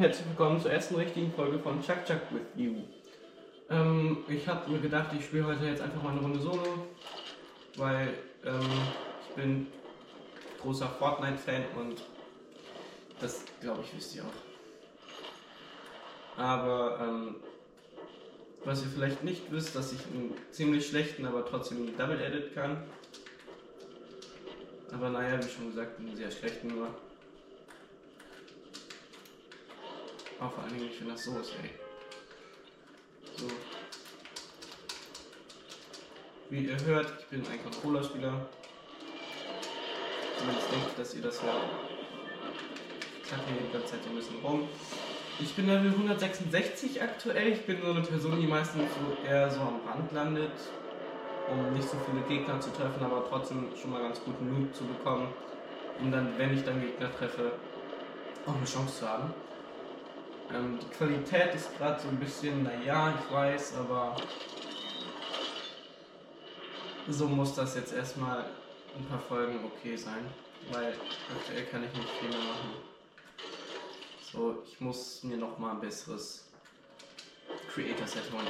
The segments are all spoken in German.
herzlich willkommen zur ersten richtigen Folge von Chuck Chuck with You. Ähm, ich habe mir gedacht, ich spiele heute jetzt einfach mal eine Runde Solo, weil ähm, ich bin großer Fortnite-Fan und das, glaube ich, wisst ihr auch. Aber ähm, was ihr vielleicht nicht wisst, dass ich einen ziemlich schlechten, aber trotzdem Double Edit kann. Aber naja, wie schon gesagt, einen sehr schlechten nur. Oh, vor allen Dingen, wenn das so ist, ey. So. Wie ihr hört, ich bin ein Controller-Spieler. Zumindest denke ich, dass ihr das hört. Ich klacke hier die ganze Zeit ein bisschen rum. Ich bin Level 166 aktuell. Ich bin so eine Person, die meistens so eher so am Rand landet, um nicht so viele Gegner zu treffen, aber trotzdem schon mal ganz guten Loot zu bekommen, um dann, wenn ich dann Gegner treffe, auch eine Chance zu haben. Ähm, die Qualität ist gerade so ein bisschen, naja, ich weiß, aber so muss das jetzt erstmal ein paar Folgen okay sein, weil aktuell kann ich nicht viel mehr machen. So, ich muss mir noch mal ein besseres Creator-Set holen.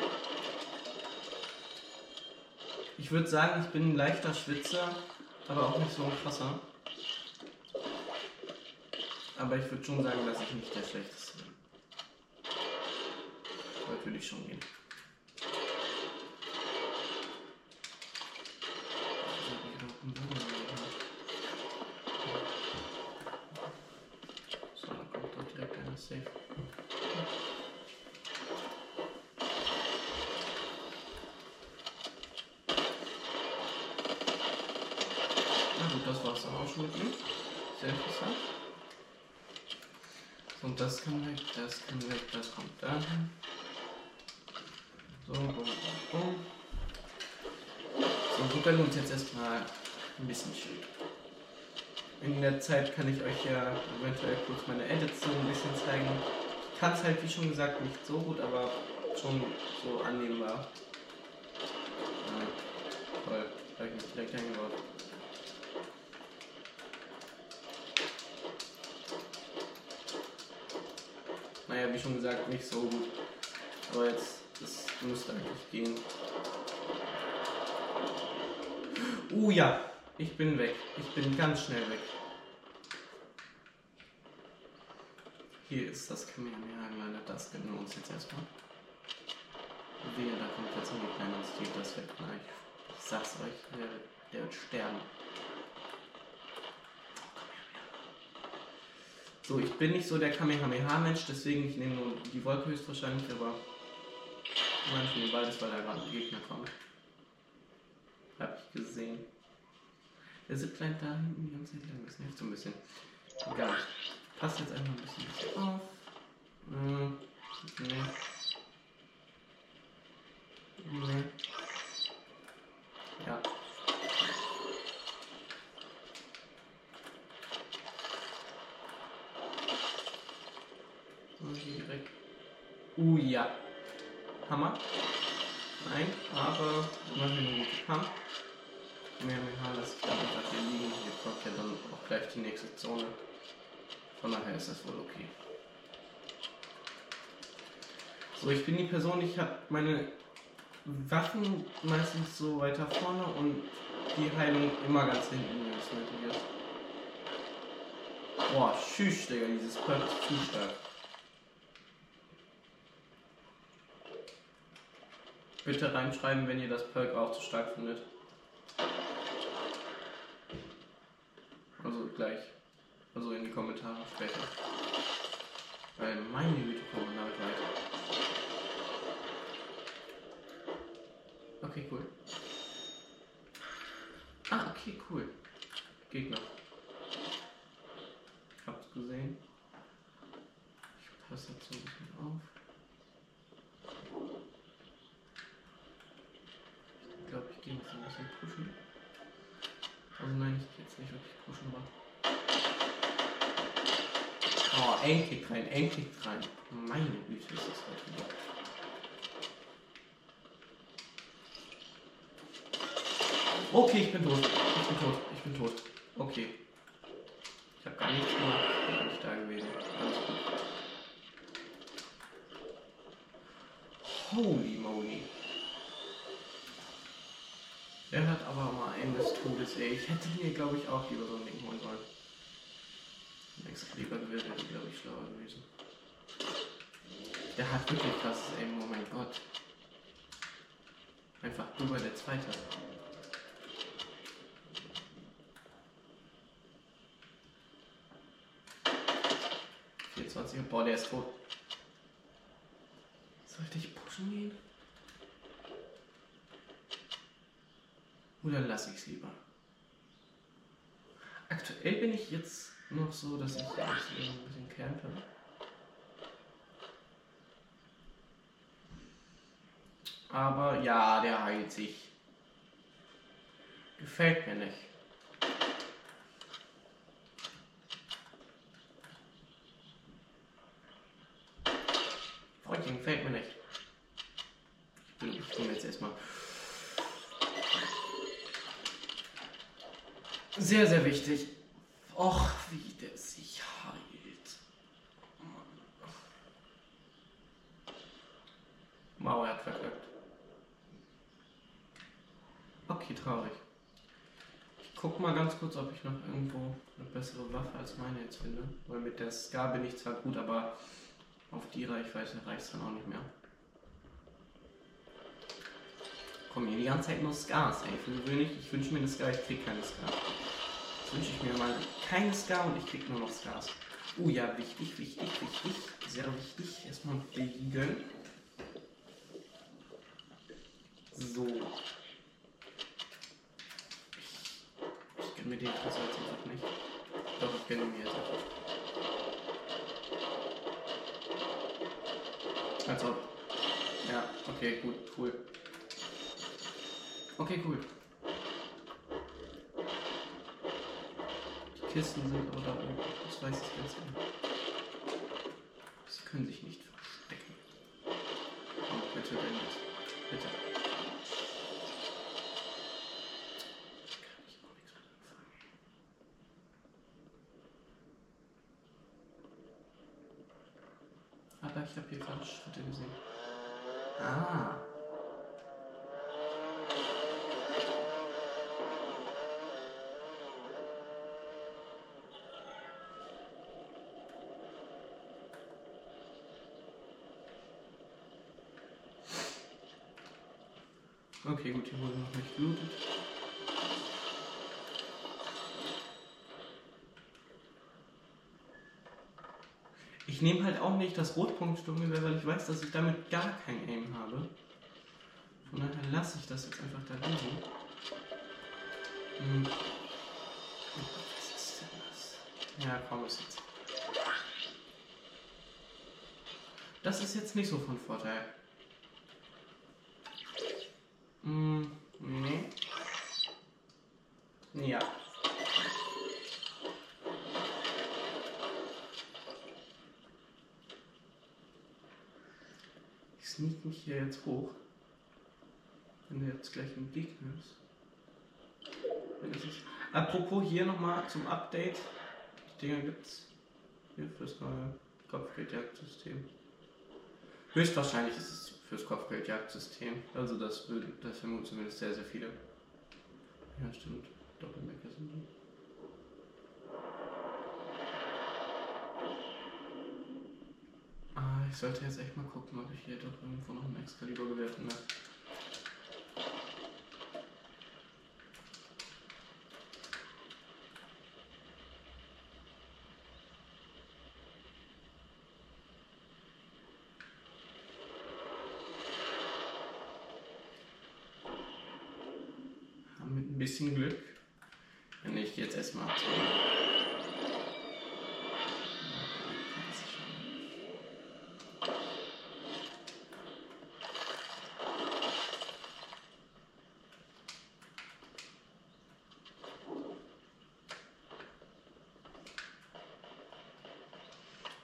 Ich würde sagen, ich bin ein leichter Schwitzer, aber auch nicht so ein krasser. Aber ich würde schon sagen, dass ich nicht der Schlechteste bin. Heute würde ich schon gehen. So, dann kommt doch direkt eine Safe. Na gut, das war's dann auch schon mit ihm. Sehr interessant. Und das kann weg, das kann weg, das kommt dahin. So, bum, bum, bum. So, wir gönnen uns jetzt erstmal ein bisschen Schild. In der Zeit kann ich euch ja eventuell kurz meine Edits so ein bisschen zeigen. Ich kann es halt, wie schon gesagt, nicht so gut, aber schon so annehmbar. Ja, toll, habe ich mich direkt eingebaut. Naja, wie schon gesagt, nicht so gut. Aber jetzt, müsste eigentlich gehen. Uh ja, ich bin weg. Ich bin ganz schnell weg. Hier ist das Kamehameha gelandet. Das gönnen wir uns jetzt erstmal. Wehe, da kommt jetzt ein und steht das weg. Na, ich, ich sag's euch, der, der wird sterben. So, ich bin nicht so der Kamehameha-Mensch, deswegen ich nehme nur die Wolke höchstwahrscheinlich, aber manchmal den beides, weil da gerade ein Gegner kommt. Hab ich gesehen. Der Zipline da hinten die ganze Zeit lang, das nervt so ein bisschen. Egal. Passt jetzt einfach ein bisschen auf. Hm, nee. Nee. Ja. Und direkt. Uh ja. Hammer. Nein, aber immerhin ein guter Kampf. Mehr Metall, das ich dann einfach hier liegen. Hier kommt ja dann auch gleich die nächste Zone. Von daher ist das wohl okay. So, ich bin die Person, ich habe meine Waffen meistens so weiter vorne und die Heilung immer ganz hinten, wenn es nötig ist. Boah, tschüss, Digga, dieses Perk ist zu stark. Bitte reinschreiben, wenn ihr das Perk auch zu stark findet. Also gleich. Also in die Kommentare später. Weil meine Güte kommt man damit weiter. Okay, cool. Ah, okay, cool. Gegner. ein rein, ein rein. Meine Güte, ist das heute wieder. Okay, ich bin tot. Ich bin tot. Ich bin tot. Okay. Ich habe gar nichts gemacht. Ich bin nicht da gewesen. Alles gut. Holy moly. Der hat aber mal einen des Todes, ey. Ich hätte hier, glaube ich, auch lieber so ein Ding holen sollen. Excalibur-Gewehr wäre, glaube ich, schlauer gewesen. Der hat wirklich krasses Aim, oh mein Gott. Einfach über der zweite. 24. Boah, der ist tot. Sollte ich pushen gehen? Oder lasse ich es lieber? Aktuell bin ich jetzt noch so, dass ich jetzt ein bisschen campe. Aber ja, der heilt sich. Gefällt mir nicht. Freundchen, gefällt mir nicht. Ich bin jetzt erstmal. Sehr, sehr wichtig. Och, wie der sich heilt. Mauer hat verkackt. Okay, traurig. Ich guck mal ganz kurz, ob ich noch irgendwo eine bessere Waffe als meine jetzt finde. Weil mit der Scar bin ich zwar gut, aber auf die Reichweite reicht es dann auch nicht mehr. Kommen hier die ganze Zeit nur Scars, ey. Für gewöhnlich, ich wünsche mir eine Scar, ich krieg keine Scar. Wünsche ich mir mal keine Scar und ich krieg nur noch Scars. Oh ja, wichtig, wichtig, wichtig. Sehr wichtig. Erstmal beliegeln. So. Ich gönne mir den Treffer jetzt einfach nicht. Doch, ich gönne mir jetzt einfach. Als ob. Ja, okay, gut, cool. Okay, cool. Kisten sind aber da irgendwo. Das weiß ich ganz genau. Sie können sich nicht Okay, gut, hier wurde noch nicht gelootet. Ich nehme halt auch nicht das Rotpunktsturmgewehr, weil ich weiß, dass ich damit gar kein Aim habe. Von daher lasse ich das jetzt einfach da liegen. Hm. Was ist denn das? Ja, komm, ist jetzt. Das ist jetzt nicht so von Vorteil. Hm, nee. Ja. Ich sneak mich hier jetzt hoch. Wenn du jetzt gleich im Gegner ist. Apropos hier nochmal zum Update. Die Dinger gibt's hier fürs neue Kopfgeldjagdsystem. Höchstwahrscheinlich ist es fürs Kopfgeldjagdsystem. Also das, das vermuten zumindest sehr, sehr viele. Ja, stimmt. Doppelmecker sind die. Ah, ich sollte jetzt echt mal gucken, ob ich hier doch irgendwo noch ein Excalibur gewerfen habe. Ja, Mit ein bisschen Glück. Wenn ich jetzt erstmal. Ja, kannst du schon.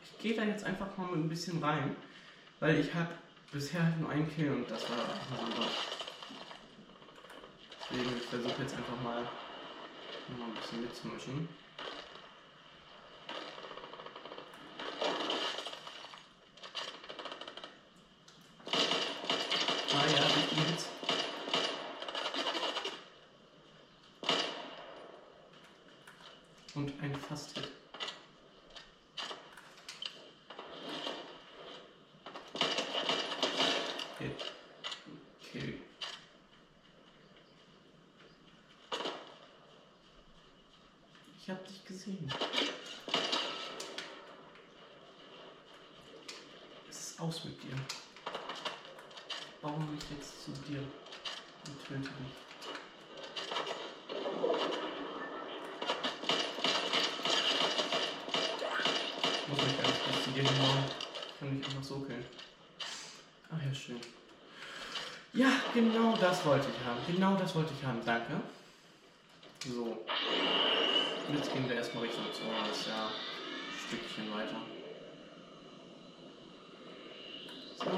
Ich gehe da jetzt einfach mal mit ein bisschen rein, weil ich habe bisher halt nur einen Kill und das war super. Deswegen, ich versuche jetzt einfach mal mal ein bisschen mitzumischen. Und ein Fast-Hit. Hit. Kill. Ich hab dich gesehen. Ist aus mit dir. Ich baue mich jetzt zu dir und töte dich. Muss mich gar nicht dir hinbauen. Ich kann mich einfach so killen. Ach ja, schön. Ja, genau das wollte ich haben. Genau das wollte ich haben. Danke. So. Jetzt gehen wir erstmal Richtung ist ja ein Stückchen weiter. So.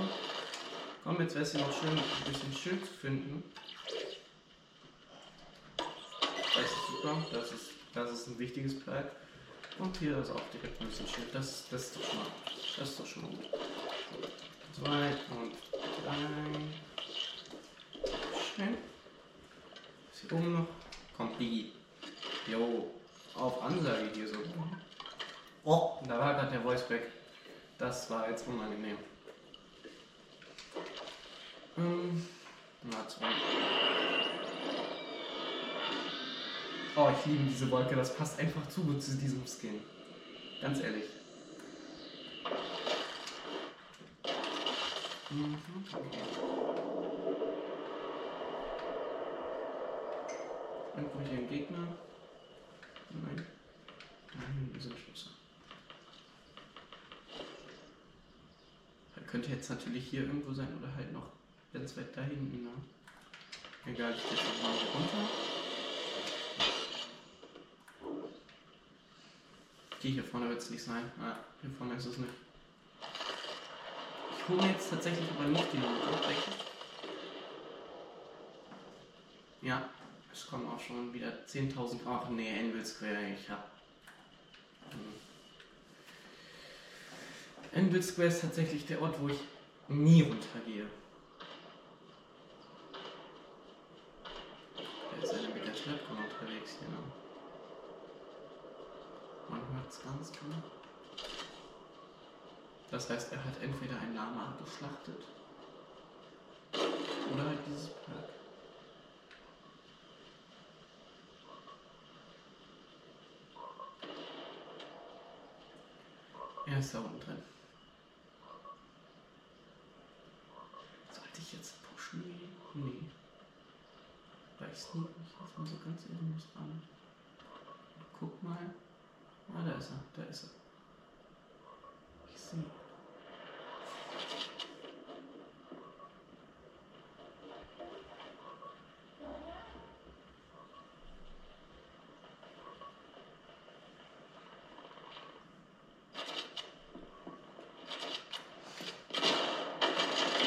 Komm, jetzt wäre es ja noch schön, ein bisschen Schild zu finden. Das ist super. Das ist, das ist ein wichtiges Plug. Und hier ist auch direkt ein bisschen Schild. Das, das ist doch schon mal, das ist doch schon mal gut. Zwei und drei. Schön. Ist hier oben noch. Kommt Biggie. Jo. Auf Ansage hier so. Oh, da war gerade der Voice weg. Das war jetzt unangenehm. Ähm, na. Oh, ich liebe diese Wolke. Das passt einfach zu gut zu diesem Skin. Ganz ehrlich. Mhm. Irgendwo hier ein Gegner. Nein. Nein, wir sind Schlüssel. Er könnte jetzt natürlich hier irgendwo sein oder halt noch ganz weit da hinten. Ne? Egal, ich gehe jetzt mal hier runter. Okay, hier vorne wird es nicht sein. Ah, hier vorne ist es nicht. Ich hole mir jetzt tatsächlich aber nicht die Note weg. Ja, es kommen auch schon wieder 10.000. Ach nee, Anvil Square, ich hab. Hm. Anvil Square ist tatsächlich der Ort, wo ich nie runtergehe. Da Schleppkammer unterwegs hier, ne? Man hört es ganz genau. Das heißt, er hat entweder ein Lama geschlachtet oder halt dieses Park. Er ist da unten drin. Sollte ich jetzt pushen? Nee. Weil ich mal so ganz ehrenlos ran. Guck mal. Ah, da ist er, da ist er. Ich sehe.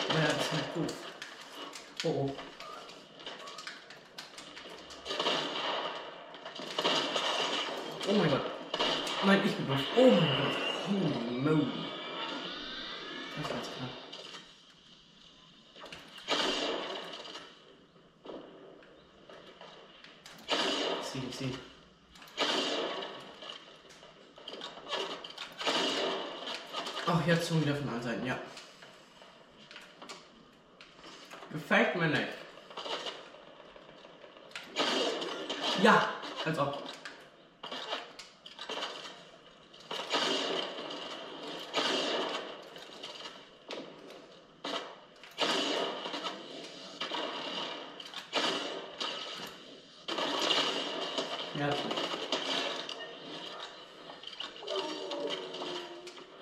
Ja, das ist halt doof. Oh oh. Mein Gott. Nein, ich bin doof. Oh mein Gott. Holy moly. Das war jetzt knapp. Sie, sie. Ach, jetzt schon wieder von allen Seiten, ja. Gefällt mir nicht. Ja, als ob. Ja.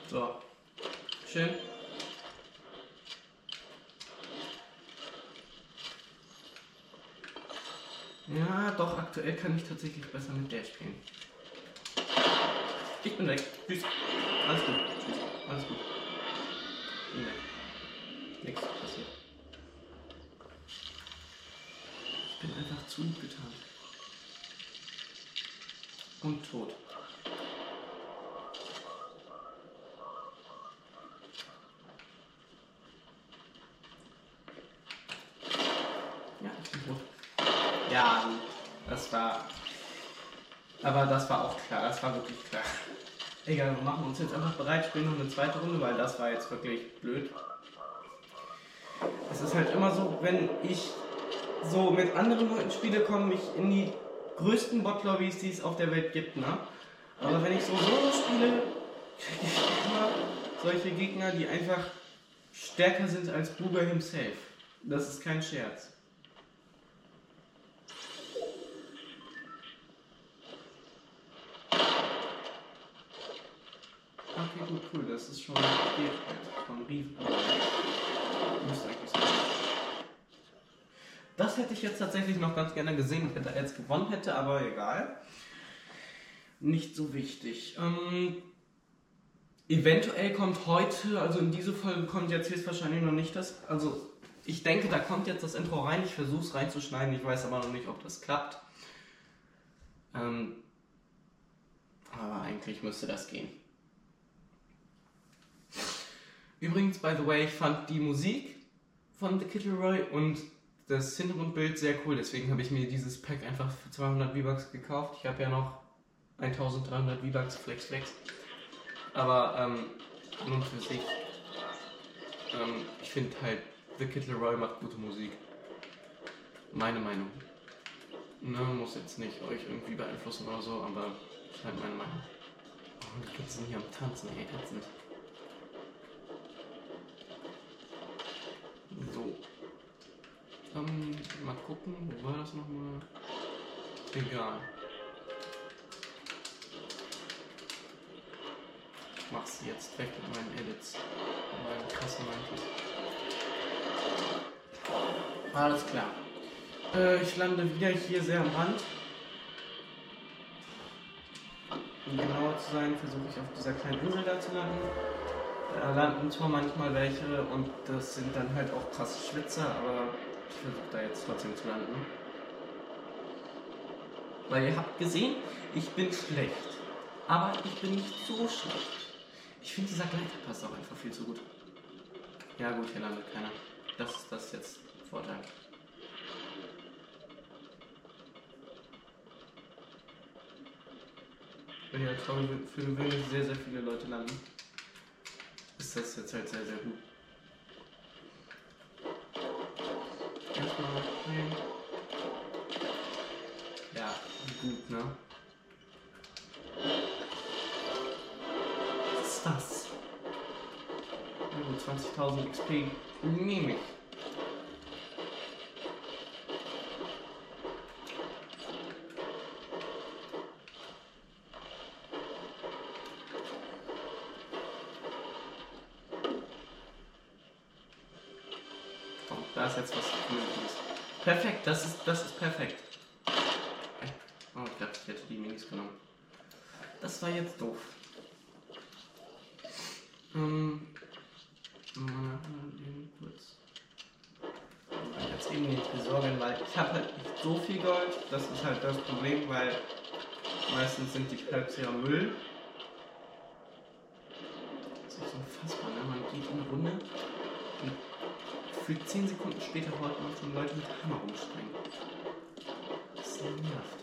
So. Schön. Ja, doch, aktuell kann ich tatsächlich besser mit der spielen. Ich bin weg. Tschüss. Alles gut. Tschüss. Alles gut. Bin weg. Nichts passiert. Ich bin einfach zu gut getan. Tot. Ja, ich bin tot. Ja, das war. Aber das war auch klar, das war wirklich klar. Egal, wir machen uns jetzt einfach bereit, spielen noch eine zweite Runde, weil das war jetzt wirklich blöd. Es ist halt immer so, wenn ich so mit anderen Leuten spiele, komme ich in die größten Bot-Lobbys, die es auf der Welt gibt, ne? Aber wenn ich so solo spiele, kriege ich immer solche Gegner, die einfach stärker sind als Buber himself. Das ist kein Scherz. Okay, gut, cool. Das ist schon von sein. Das hätte ich jetzt tatsächlich noch ganz gerne gesehen, wenn er jetzt gewonnen hätte, aber egal. Nicht so wichtig. Ähm, eventuell kommt heute, also in diese Folge kommt jetzt höchstwahrscheinlich noch nicht das. Also ich denke, da kommt jetzt das Intro rein. Ich versuche es reinzuschneiden. Ich weiß aber noch nicht, ob das klappt. Ähm, aber eigentlich müsste das gehen. Übrigens, by the way, ich fand die Musik von The Kittelroy und das Hintergrundbild sehr cool. Deswegen habe ich mir dieses Pack einfach für 200 V-Bucks gekauft. Ich habe ja noch 1300 V-Bucks Flex Flex. Aber ähm, an und für sich, ähm, ich finde halt, The Kid Leroy macht gute Musik. Meine Meinung. Ne, muss jetzt nicht euch irgendwie beeinflussen oder so, aber ist halt meine Meinung. Oh, die Kids sind hier am Tanzen, ey, ätzend. So. Ähm, mal gucken, wo war das nochmal? Egal. Ich mach's jetzt weg mit meinen Edits. Und meinen krassen Mantis. Alles klar. Äh, ich lande wieder hier sehr am Rand. Um genauer zu sein, versuche ich auf dieser kleinen Insel da zu landen. Da landen zwar manchmal welche und das sind dann halt auch krasse Schwitzer, aber ich versuche da jetzt trotzdem zu landen. Weil ihr habt gesehen, ich bin schlecht. Aber ich bin nicht so schlecht. Ich finde dieser Gleiter passt auch einfach viel zu gut. Ja gut, hier landet keiner. Das ist das jetzt Vorteil. Wenn ja, glaube ich, für gewöhnlich sehr, sehr viele Leute landen, ist das jetzt halt sehr, sehr gut. Erstmal rein. Ja, gut, ne? Was ist das? Ja, gut, 20.000 XP nehme ich. Komm, da ist jetzt was Vernünftiges. Perfekt, das ist, das ist perfekt. Oh, ich dachte, ich hätte die Minis genommen. Das war jetzt doof. Ähm, kurz. Mal Jetzt eben nicht besorgen, weil ich habe halt nicht so viel Gold. Das ist halt das Problem, weil meistens sind die Perks ja Müll. Das ist unfassbar, ne? Man geht in eine Runde und für 10 Sekunden später hört man schon Leute mit Hammer rumspringen. Das nervt.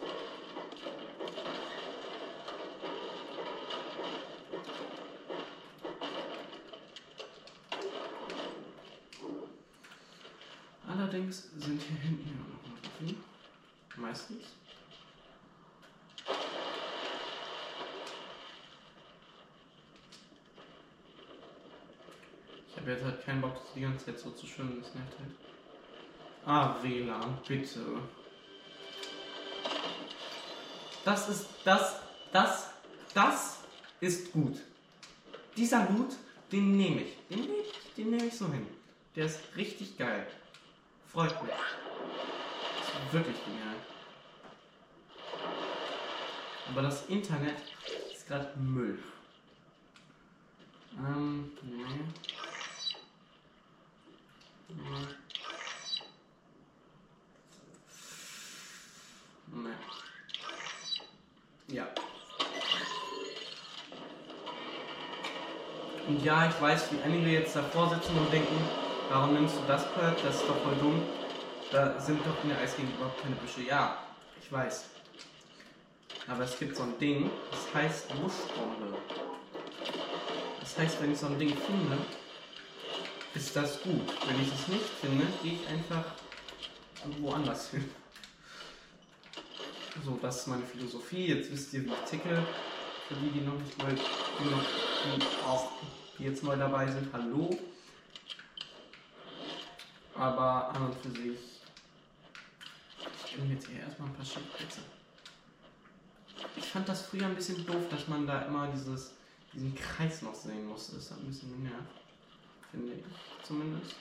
Allerdings sind hier hinten ja noch mal Waffen. Meistens. Ich habe jetzt halt keinen Bock, die ganze Zeit so zu schwimmen, das nervt halt. Ah, WLAN, bitte. Das ist, das, das, das ist gut. Dieser Loot, den nehme ich. Den nehme ich, den nehme ich so hin. Der ist richtig geil. Freut mich. Ist wirklich genial. Aber das Internet ist gerade Müll. Ähm. Nee. Nee. Ja. Und ja, ich weiß, wie einige jetzt davor sitzen und denken, warum nimmst du das Perk? Das ist doch voll dumm. Da sind doch in der Eisgegend überhaupt keine Büsche. Ja, ich weiß. Aber es gibt so ein Ding, das heißt Wuschbombe. Das heißt, wenn ich so ein Ding finde, ist das gut. Wenn ich es nicht finde, gehe ich einfach woanders hin. So, das ist meine Philosophie. Jetzt wisst ihr, wie ich ticke. Für die, die noch nicht neu, die noch, die auch die jetzt neu dabei sind, hallo. Aber an und für sich. Ich nehme jetzt hier erstmal ein paar Schildplätze. Ich fand das früher ein bisschen doof, dass man da immer dieses, diesen Kreis noch sehen musste. Das hat ein bisschen genervt. Finde ich zumindest.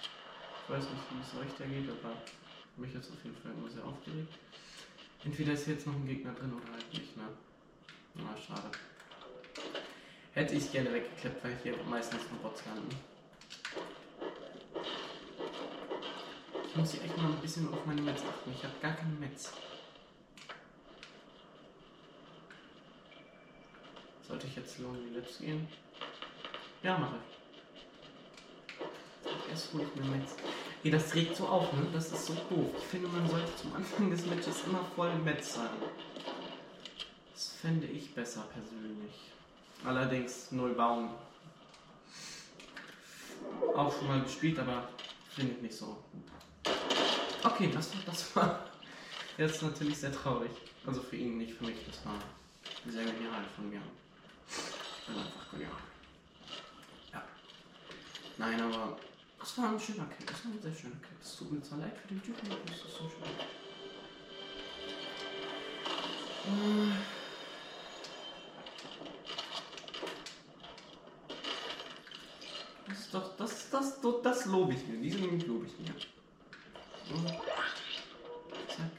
Ich weiß nicht, wie es euch da geht, aber mich jetzt auf jeden Fall immer sehr aufgeregt. Entweder ist jetzt noch ein Gegner drin oder halt nicht, ne? Na, schade. Hätte ich gerne weggeklappt, weil hier meistens nur Bots landen. Ich muss hier echt mal ein bisschen auf meine Metz achten. Ich habe gar keine Metz. Sollte ich jetzt Lonely Lips gehen? Ja, mache ich. Erst hole ich mir Metz. Hey, das regt so auf, ne? Das ist so doof. Ich finde, man sollte zum Anfang des Matches immer voll Metz sein. Das fände ich besser persönlich. Allerdings null Baum. Auch schon mal gespielt, aber finde ich nicht so. Okay, das war, das war jetzt natürlich sehr traurig. Also für ihn, nicht für mich. Das war sehr genial von mir. Ich bin einfach genial. Ja. Nein, aber das war ein schöner Kill. Das war ein sehr schöner Kill. Es tut mir zwar leid für den Typen, aber das ist so schön. Äh. Das ist doch, das, das, das, das lobe ich mir. Diese Minute lobe ich mir. So. Zack.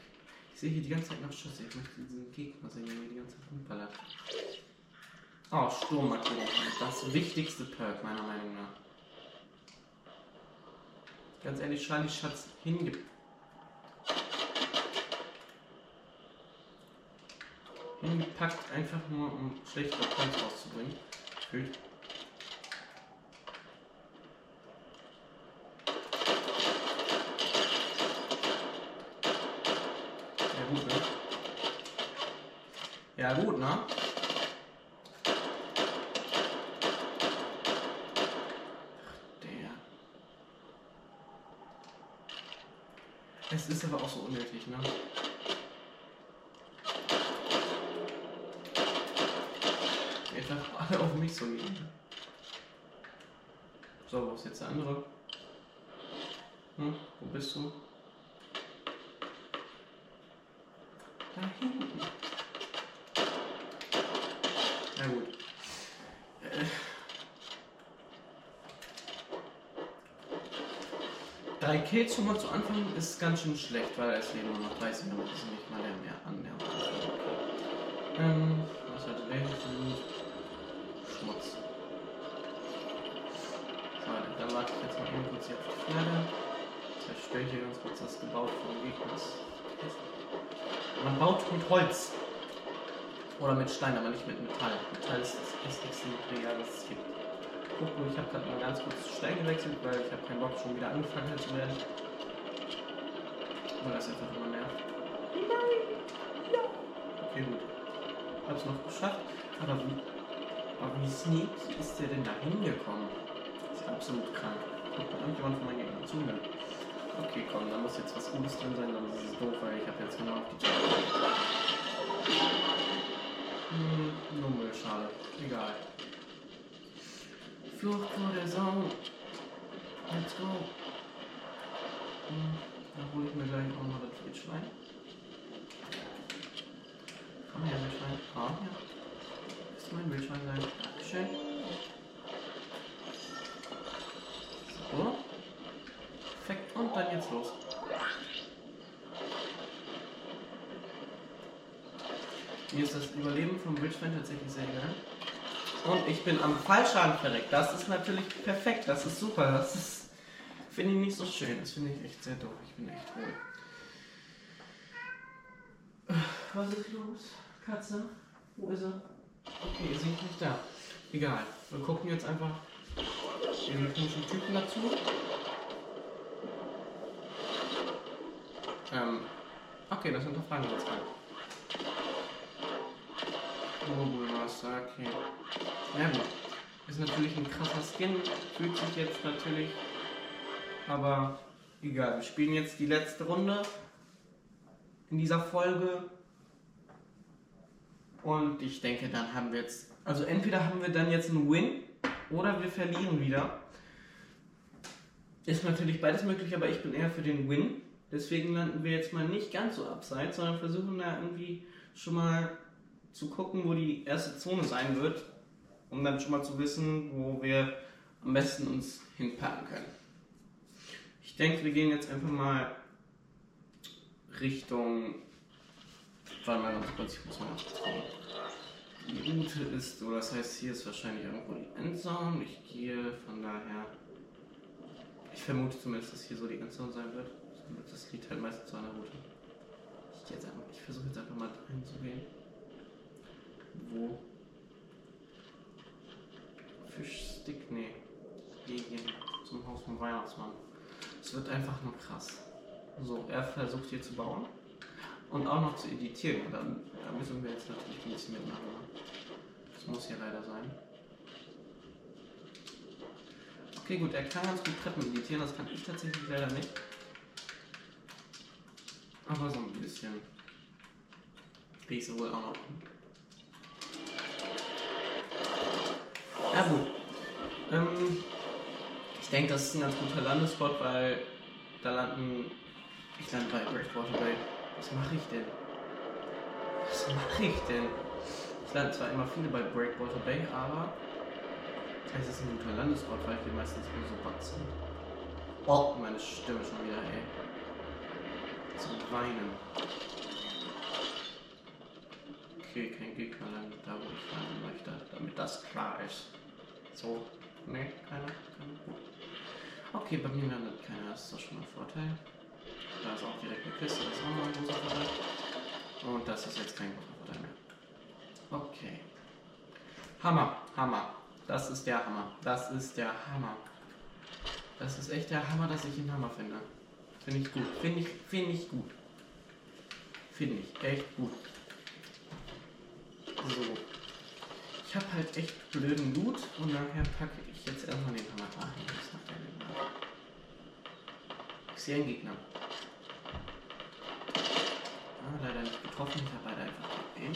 Ich sehe hier die ganze Zeit noch Schüsse. Ich möchte diesen Gegner sehen, der mir die ganze Zeit rumballert. Oh, Sturmmarkierung. Das wichtigste Perk, meiner Meinung nach. Ganz ehrlich, Charlie Schatz hinge... Hingepackt, einfach nur um schlechte Points rauszubringen. Fühlt. Ja gut, ne? Ja gut, ne? Der. Es ist aber auch so unnötig, ne? Einfach alle auf mich so liegen. So, wo ist jetzt der andere? Hm, wo bist du? Da hinten. Na gut. Äh. Drei Kills schon mal zu Anfang ist ganz schön schlecht, weil es leben nur noch 30 Minuten ist nicht mal mehr an der okay. ähm, Was für Loot? Schmutz. Schade, dann warte ich jetzt mal eben kurz hier auf die Pferde. Zerstöre hier ganz kurz das Gebaut vom Gegner. Man baut mit Holz. Oder mit Stein, aber nicht mit Metall. Metall ist das hässlichste Material, das es gibt. Guck mal, ich habe gerade mal ganz kurz Stein gewechselt, weil ich habe keinen Bock, schon wieder angefangen zu werden. Weil das einfach immer nervt. Nein! Ja! Okay, gut. Hab's noch geschafft. Aber wie, aber wie sneaky ist der denn da hingekommen? Das ist absolut krank. Guck mal, irgendjemand von meinen Gegnern zuhören. Okay, komm, da muss jetzt was Gutes drin sein, sonst ist es doof, weil ich habe jetzt genau auf die Jump. Hm, nur Müll, schade. Egal. Flucht vor der Sau. Let's go. Hm, da hole ich mir gleich auch mal das Wildschwein. Komm her, Wildschwein. Ah, ja. Das mein Wildschwein sein. Dankeschön. So. Perfekt. Und dann geht's los. Mir ist das Überleben vom Wildschwein tatsächlich sehr egal. Und ich bin am Fallschaden verreckt. Das ist natürlich perfekt. Das ist super. Das. Finde ich nicht so schön. Das finde ich echt sehr doof. Ich bin echt ruhig. Was ist los? Katze? Wo ist er? Okay, sie ist nicht da. Egal. Wir gucken jetzt einfach den komischen Typen dazu. Ähm. Okay, das hinterfragen wir jetzt mal. Sake. Ja gut. Ist natürlich ein krasser Skin, fühlt sich jetzt natürlich. Aber egal, wir spielen jetzt die letzte Runde in dieser Folge. Und ich denke, dann haben wir jetzt. Also entweder haben wir dann jetzt einen Win oder wir verlieren wieder. Ist natürlich beides möglich, aber ich bin eher für den Win. Deswegen landen wir jetzt mal nicht ganz so abseits, sondern versuchen da irgendwie schon mal zu gucken, wo die erste Zone sein wird, um dann schon mal zu wissen, wo wir am besten uns hinpacken können. Ich denke, wir gehen jetzt einfach mal Richtung. Warte mal ganz kurz, ich muss mal gucken. Die Route ist so, das heißt, hier ist wahrscheinlich irgendwo die Endzone. Ich gehe von daher. Ich vermute zumindest, dass hier so die Endzone sein wird. Das liegt halt meistens an der Route. Ich, ich versuche jetzt einfach mal reinzugehen. Wo? Fischstick? Nee. Gehen zum Haus vom Weihnachtsmann. Es wird einfach nur krass. So, er versucht hier zu bauen und auch noch zu editieren. Dann, da müssen wir jetzt natürlich ein bisschen mitmachen. Das muss hier leider sein. Okay, gut, er kann ganz gut Treppen editieren, das kann ich tatsächlich leider nicht. Aber so ein bisschen. Krieg ich wohl auch noch. Ja gut. Ähm, ich denke, das ist ein ganz guter Landespot, weil da landen. Ich lande bei Breakwater Bay. Was mache ich denn? Was mache ich denn? Ich lande zwar immer viele bei Breakwater Bay, aber es ist ein guter Landespot, weil wir meistens nur so sind. Oh, meine Stimme schon wieder, ey. Zum Weinen. Okay, kein Gegner landet da, wo ich landen möchte, damit das klar ist. So, ne, keiner. Okay, bei mir landet keiner, das ist doch schon mal ein Vorteil. Da ist auch direkt eine Kiste, das ist auch noch ein großer Vorteil. Und das ist jetzt kein großer Vorteil mehr. Okay. Hammer, Hammer. Das ist der Hammer. Das ist der Hammer. Das ist echt der Hammer, dass ich ihn Hammer finde. Finde ich gut. Finde ich, finde ich gut. Finde ich echt gut. So. Ich habe halt echt blöden Loot und daher packe ich jetzt erstmal den Hammer da? Ich sehe einen Gegner. Ah, leider nicht getroffen. Ich habe leider einfach Aim.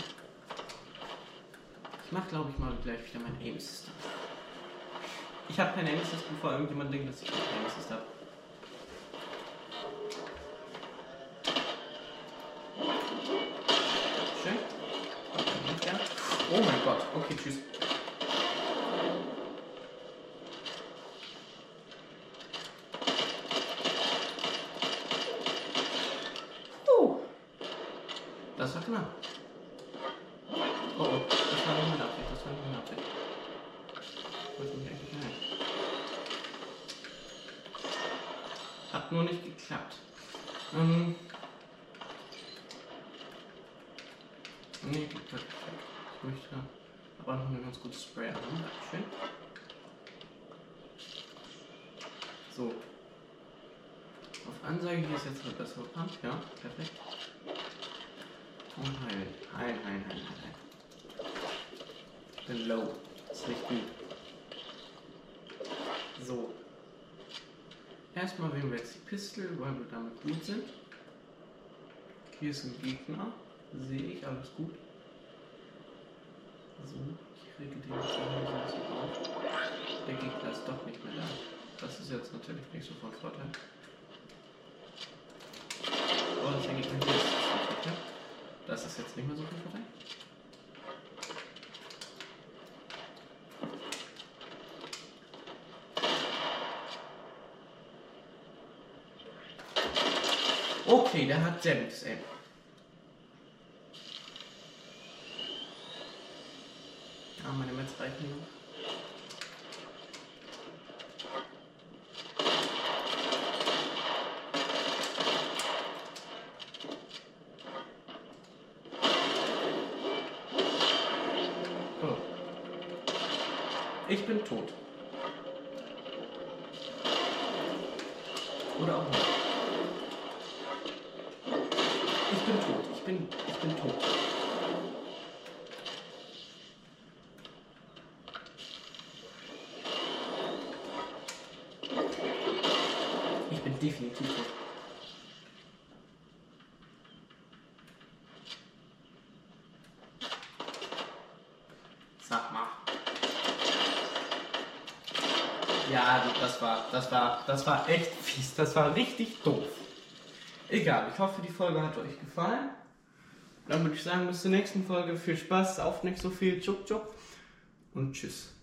Ich mache, glaube ich, mal gleich wieder mein Aim System. Ich habe kein Aim Assist, bevor irgendjemand denkt, dass ich kein Aim Assist habe. Schön. Ja. Oh mein Gott. Okay, tschüss. Puh. Das war knapp. Oh, oh, das war nicht meine Absicht, das war nicht meine Absicht. Ich wollte mich eigentlich nein. Hat nur nicht geklappt. Ähm. Nee, gut, perfekt. Ich möchte aber noch eine ganz gute Spray haben. Dankeschön. So. Auf Ansage hier ist jetzt eine bessere Pump, ja, perfekt. Und heilen. Heilen, heilen, heilen, heilen. Ich bin low. Ist nicht gut. So. Erstmal wählen wir jetzt die Pistol, weil wir damit gut sind. Hier ist ein Gegner. Sehe ich, alles gut. So, ich rege den hier so auf. Der Gegner ist doch nicht mehr da. Das ist jetzt natürlich nicht so von Vorteil. Oh, das der Gegner hier ist Vorteil. Das ist jetzt nicht mehr so viel Vorteil. Okay, der hat gutes Aim. Ah, meine Metz reichen noch. ich bin tot. Oder auch nicht. Ich bin tot. Ich bin, ich bin tot. Ich bin definitiv tot. Das war, das war, das war echt fies. Das war richtig doof. Egal, ich hoffe, die Folge hat euch gefallen. Dann würde ich sagen, bis zur nächsten Folge. Viel Spaß, auf nicht so viel. Tschuk, tschuk. Und tschüss.